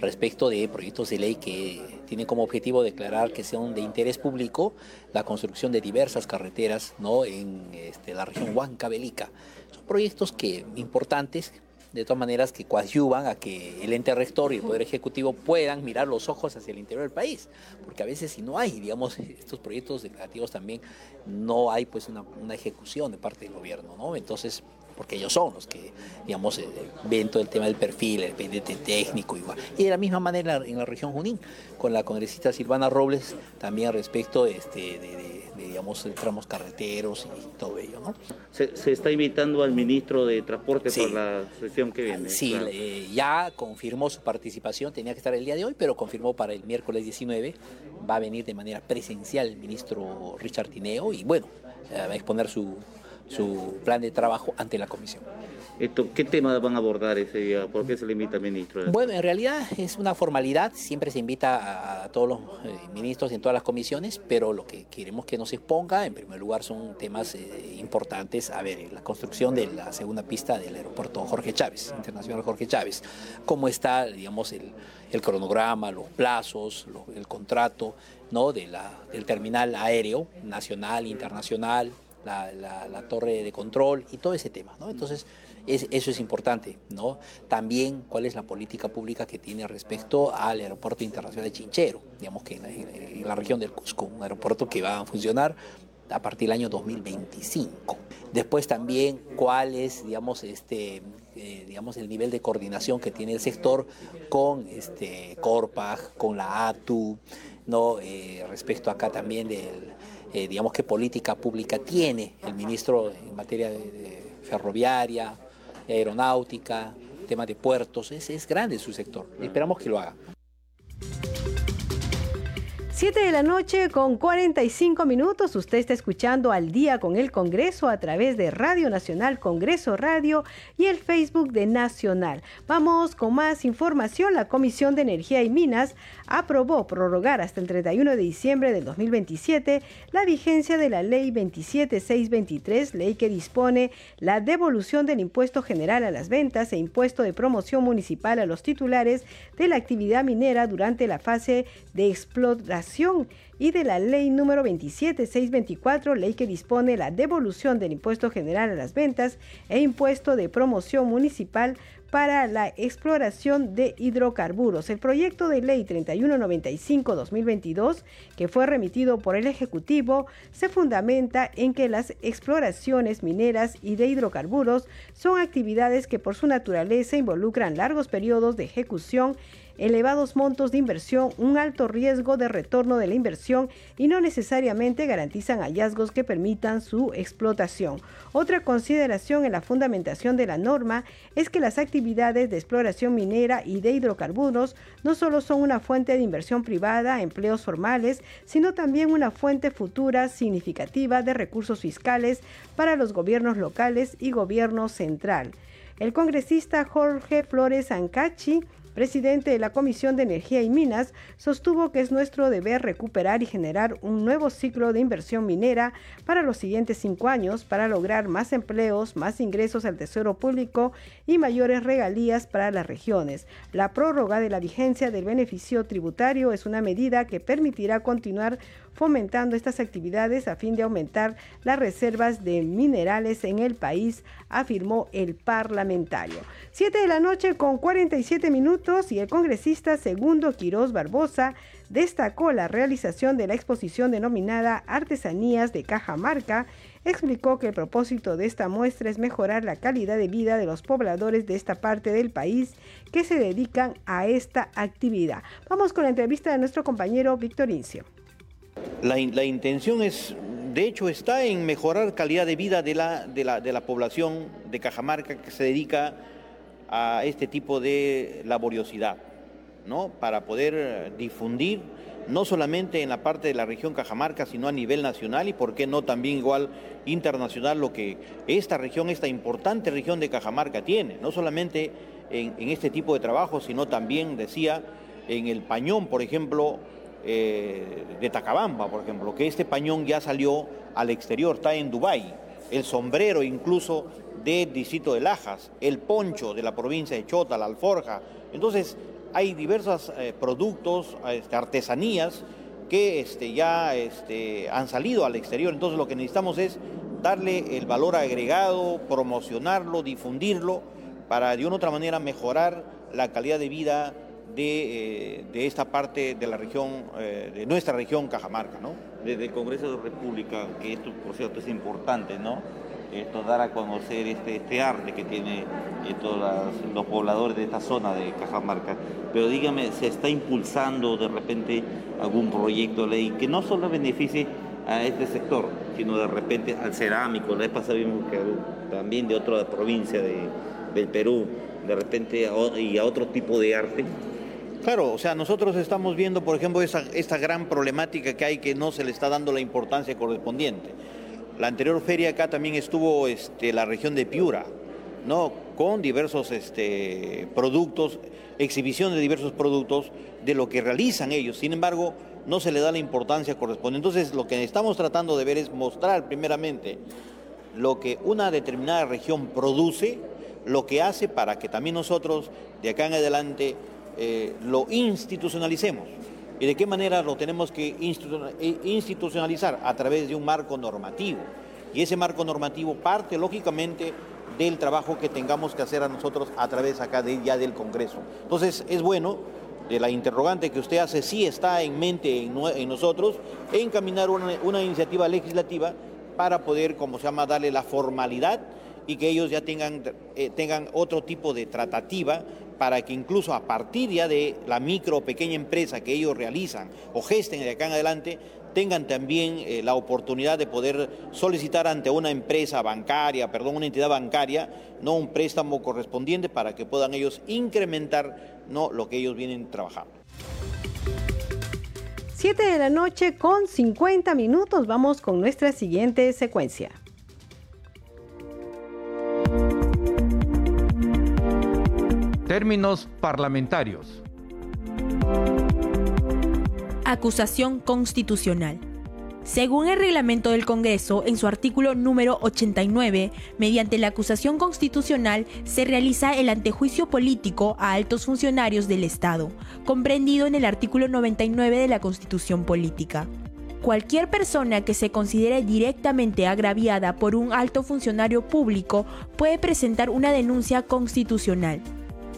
respecto de proyectos de ley que tienen como objetivo declarar que son de interés público la construcción de diversas carreteras ¿no? en este, la región Huancavelica. Son proyectos que, importantes de todas maneras que coadyuvan a que el ente rector y el Poder Ejecutivo puedan mirar los ojos hacia el interior del país, porque a veces si no hay, digamos, estos proyectos declarativos también, no hay pues una, una ejecución de parte del gobierno, ¿no? Entonces, porque ellos son los que, digamos, eh, ven todo el tema del perfil, el pendiente técnico igual. Y de la misma manera en la región Junín, con la congresista Silvana Robles, también respecto este, de, digamos, tramos carreteros y todo ello, ¿no? Se, está invitando al ministro de Transporte por la sesión que viene. Sí, eh, ya confirmó su participación, tenía que estar el día de hoy, pero confirmó para el miércoles 19, va a venir de manera presencial el ministro Richard Tineo y bueno, va a exponer su su plan de trabajo ante la comisión. Esto, ¿Qué temas van a abordar ese día? ¿Por qué se le invita al ministro? Bueno, en realidad es una formalidad, siempre se invita a, todos los eh, ministros en todas las comisiones, pero lo que queremos que nos exponga, en primer lugar, son temas eh, importantes. A ver, la construcción de la segunda pista del aeropuerto Jorge Chávez, Internacional Jorge Chávez. ¿Cómo está, digamos, el, cronograma, los plazos, el contrato ¿no? de la, del terminal aéreo nacional, internacional, la, torre de control y todo ese tema. Entonces, eso es importante, ¿no? También cuál es la política pública que tiene respecto al aeropuerto internacional de Chinchero, digamos que en la, región del Cusco, un aeropuerto que va a funcionar a partir del año 2025. Después también cuál es, digamos, este, eh, digamos, el nivel de coordinación que tiene el sector con este, Corpag, con la ATU. Eh, respecto acá también del, eh, digamos, qué política pública tiene el ministro en materia de ferroviaria, aeronáutica, temas de puertos, es, es grande su sector. Esperamos que lo haga. 7 de la noche con 45 minutos. Usted está escuchando al día con el Congreso a través de Radio Nacional, Congreso Radio y el Facebook de Nacional. Vamos con más información. La Comisión de Energía y Minas aprobó prorrogar hasta el 31 de diciembre del 2027 la vigencia de la Ley 27623, ley que dispone la devolución del impuesto general a las ventas e impuesto de promoción municipal a los titulares de la actividad minera durante la fase de explotación y de la ley número 27624, ley que dispone la devolución del impuesto general a las ventas e impuesto de promoción municipal para la exploración de hidrocarburos. El proyecto de ley 3195-2022, que fue remitido por el Ejecutivo, se fundamenta en que las exploraciones mineras y de hidrocarburos son actividades que por su naturaleza involucran largos periodos de ejecución elevados montos de inversión, un alto riesgo de retorno de la inversión y no necesariamente garantizan hallazgos que permitan su explotación. Otra consideración en la fundamentación de la norma es que las actividades de exploración minera y de hidrocarburos no solo son una fuente de inversión privada, empleos formales, sino también una fuente futura significativa de recursos fiscales para los gobiernos locales y gobierno central. El congresista Jorge Flores Ancachi presidente de la Comisión de Energía y Minas, sostuvo que es nuestro deber recuperar y generar un nuevo ciclo de inversión minera para los siguientes cinco años para lograr más empleos, más ingresos al Tesoro Público y mayores regalías para las regiones. La prórroga de la vigencia del beneficio tributario es una medida que permitirá continuar fomentando estas actividades a fin de aumentar las reservas de minerales en el país, afirmó el parlamentario. Siete de la noche con 47 minutos y el congresista segundo Quirós Barbosa destacó la realización de la exposición denominada Artesanías de Cajamarca, explicó que el propósito de esta muestra es mejorar la calidad de vida de los pobladores de esta parte del país que se dedican a esta actividad. Vamos con la entrevista de nuestro compañero Víctor Incio. La, intención es, de hecho, está en mejorar calidad de vida de la, de la, de la población de Cajamarca que se dedica a este tipo de laboriosidad, ¿no? Para poder difundir no solamente en la parte de la región Cajamarca, sino a nivel nacional y por qué no también igual internacional lo que esta región, esta importante región de Cajamarca tiene, no solamente en, en este tipo de trabajo, sino también, decía, en el Pañón, por ejemplo, eh, de Tacabamba, por ejemplo, que este pañón ya salió al exterior, está en Dubái, el sombrero incluso del distrito de Lajas, el poncho de la provincia de Chota, la alforja. Entonces, hay diversos eh, productos, este, artesanías que este, ya este, han salido al exterior. Entonces, lo que necesitamos es darle el valor agregado, promocionarlo, difundirlo, para de una u otra manera mejorar la calidad de vida de, eh, de, esta parte de la región, eh, de nuestra región Cajamarca, ¿no? Desde el Congreso de la República, que esto por cierto es importante, ¿no? Esto dar a conocer este, este arte que tienen todos los pobladores de esta zona de Cajamarca. Pero dígame, ¿se está impulsando de repente algún proyecto de ley que no solo beneficie a este sector, sino de repente al cerámico? La vez pasada vimos que también de otra provincia de, del Perú, de repente y a otro tipo de arte Claro, o sea, nosotros estamos viendo, por ejemplo, esta gran problemática que hay que no se le está dando la importancia correspondiente. La anterior feria acá también estuvo este, la región de Piura, ¿no? con diversos este, productos, exhibición de diversos productos de lo que realizan ellos. Sin embargo, no se le da la importancia correspondiente. Entonces, lo que estamos tratando de ver es mostrar primeramente lo que una determinada región produce, lo que hace para que también nosotros de acá en adelante eh, lo institucionalicemos. ¿Y de qué manera lo tenemos que eh, institucionalizar? A través de un marco normativo. Y ese marco normativo parte, lógicamente, del trabajo que tengamos que hacer a nosotros a través acá de, ya del Congreso. Entonces, es bueno, de la interrogante que usted hace, sí está en mente en, nosotros, encaminar una, iniciativa legislativa para poder, como se llama, darle la formalidad y que ellos ya tengan, eh, tengan otro tipo de tratativa para que incluso a partir ya de la micro o pequeña empresa que ellos realizan o gesten de acá en adelante, tengan también eh, la oportunidad de poder solicitar ante una empresa bancaria, perdón, una entidad bancaria, no un préstamo correspondiente para que puedan ellos incrementar no lo que ellos vienen trabajando. 7 de la noche con 50 minutos. Vamos con nuestra siguiente secuencia. Términos parlamentarios. Acusación constitucional. Según el reglamento del Congreso, en su artículo número 89, mediante la acusación constitucional se realiza el antejuicio político a altos funcionarios del Estado, comprendido en el artículo 99 de la Constitución Política. Cualquier persona que se considere directamente agraviada por un alto funcionario público puede presentar una denuncia constitucional.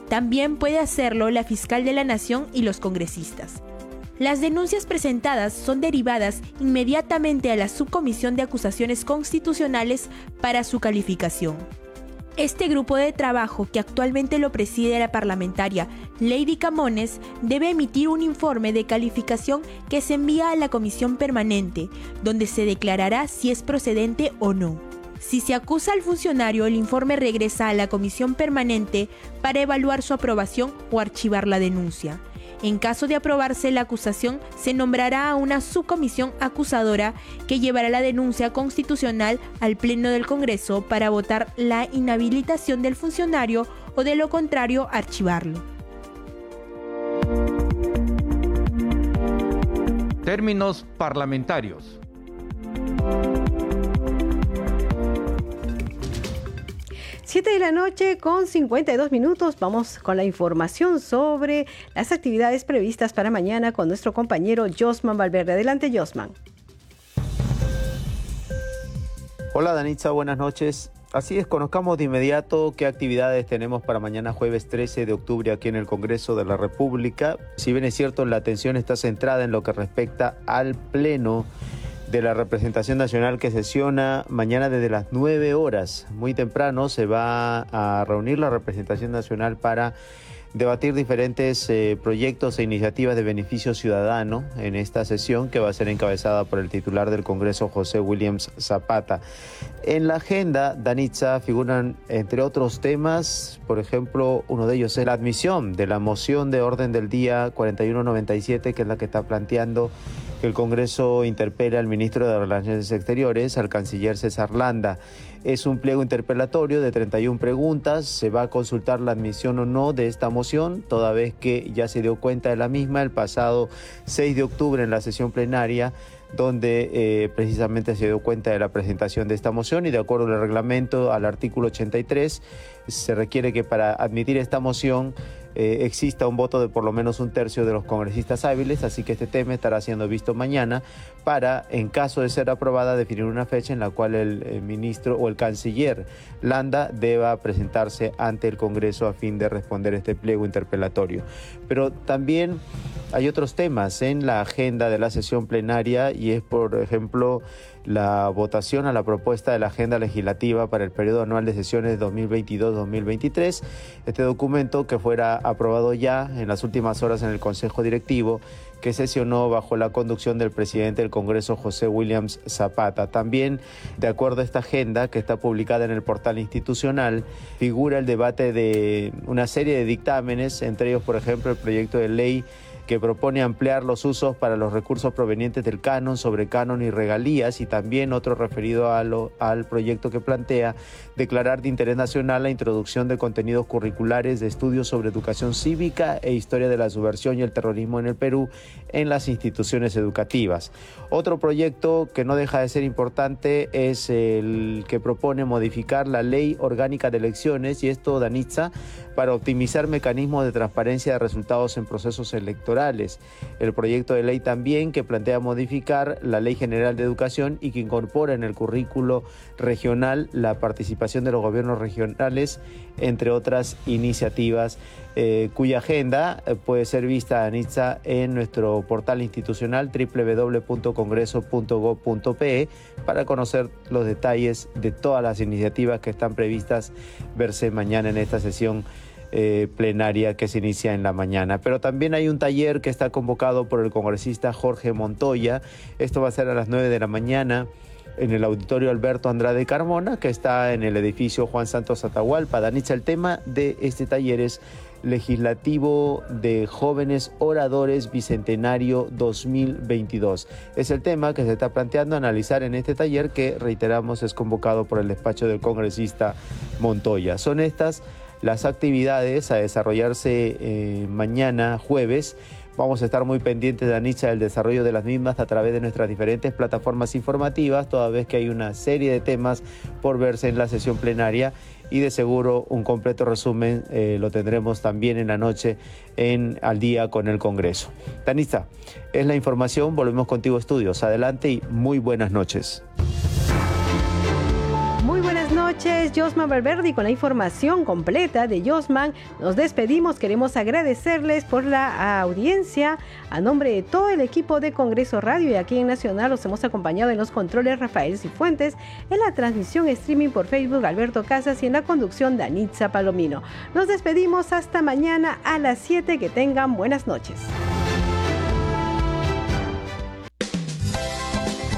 También puede hacerlo la fiscal de la Nación y los congresistas. Las denuncias presentadas son derivadas inmediatamente a la Subcomisión de Acusaciones Constitucionales para su calificación. Este grupo de trabajo, que actualmente lo preside la parlamentaria Lady Camones, debe emitir un informe de calificación que se envía a la comisión permanente, donde se declarará si es procedente o no. Si se acusa al funcionario, el informe regresa a la comisión permanente para evaluar su aprobación o archivar la denuncia. En caso de aprobarse la acusación, se nombrará a una subcomisión acusadora que llevará la denuncia constitucional al Pleno del Congreso para votar la inhabilitación del funcionario o de lo contrario archivarlo. Términos parlamentarios. 7 de la noche con 52 minutos. Vamos con la información sobre las actividades previstas para mañana con nuestro compañero Josman Valverde. Adelante, Josman. Hola, Danitza, buenas noches. Así es, conozcamos de inmediato qué actividades tenemos para mañana jueves 13 de octubre aquí en el Congreso de la República. Si bien es cierto, la atención está centrada en lo que respecta al Pleno de la representación nacional que sesiona mañana desde las 9 horas. Muy temprano se va a reunir la representación nacional para debatir diferentes eh, proyectos e iniciativas de beneficio ciudadano en esta sesión que va a ser encabezada por el titular del Congreso, José Williams Zapata. En la agenda, Danitza, figuran, entre otros temas, por ejemplo, uno de ellos es la admisión de la moción de orden del día 4197, que es la que está planteando que el Congreso interpela al ministro de Relaciones Exteriores, al canciller César Landa. Es un pliego interpelatorio de 31 preguntas. Se va a consultar la admisión o no de esta moción, toda vez que ya se dio cuenta de la misma el pasado 6 de octubre en la sesión plenaria donde eh, precisamente se dio cuenta de la presentación de esta moción y de acuerdo al reglamento, al artículo 83, se requiere que para admitir esta moción eh, exista un voto de por lo menos un tercio de los congresistas hábiles, así que este tema estará siendo visto mañana para, en caso de ser aprobada, definir una fecha en la cual el, ministro o el canciller Landa deba presentarse ante el Congreso a fin de responder este pliego interpelatorio. Pero también hay otros temas en la agenda de la sesión plenaria y es, por ejemplo, la votación a la propuesta de la agenda legislativa para el periodo anual de sesiones 2022-2023. Este documento que fuera aprobado ya en las últimas horas en el Consejo Directivo que sesionó bajo la conducción del presidente del Congreso José Williams Zapata. También, de acuerdo a esta agenda que está publicada en el portal institucional, figura el debate de una serie de dictámenes, entre ellos, por ejemplo, el proyecto de ley que propone ampliar los usos para los recursos provenientes del canon, sobre canon y regalías, y también otro referido al proyecto que plantea declarar de interés nacional la introducción de contenidos curriculares de estudios sobre educación cívica e historia de la subversión y el terrorismo en el Perú en las instituciones educativas. Otro proyecto que no deja de ser importante es el que propone modificar la ley orgánica de elecciones, y esto, Danitza, para optimizar mecanismos de transparencia de resultados en procesos electorales. El proyecto de ley también que plantea modificar la Ley General de Educación y que incorpora en el currículo regional la participación de los gobiernos regionales, entre otras iniciativas eh, cuya agenda eh, puede ser vista, Anitza, en nuestro portal institucional www.congreso.gov.pe para conocer los detalles de todas las iniciativas que están previstas verse mañana en esta sesión eh, plenaria que se inicia en la mañana. Pero también hay un taller que está convocado por el congresista Jorge Montoya. Esto va a ser a las 9 de la mañana en el auditorio Alberto Andrade Carmona, que está en el edificio Juan Santos Atahualpa. Danitza, el tema de este taller es legislativo de jóvenes oradores bicentenario 2022. Es el tema que se está planteando analizar en este taller que, reiteramos, es convocado por el despacho del congresista Montoya. Son estas las actividades a desarrollarse eh, mañana jueves. Vamos a estar muy pendientes de Anitza del desarrollo de las mismas a través de nuestras diferentes plataformas informativas, toda vez que hay una serie de temas por verse en la sesión plenaria y de seguro un completo resumen eh, lo tendremos también en la noche en Al día con el Congreso. Tanitza, es la información, volvemos contigo estudios. Adelante y muy buenas noches noches, Josman Valverde, con la información completa de Josman. Nos despedimos, queremos agradecerles por la audiencia. A nombre de todo el equipo de Congreso Radio y aquí en Nacional los hemos acompañado en los controles Rafael Cifuentes, en la transmisión streaming por Facebook Alberto Casas y en la conducción Danitza Palomino. Nos despedimos hasta mañana a las 7, que tengan buenas noches.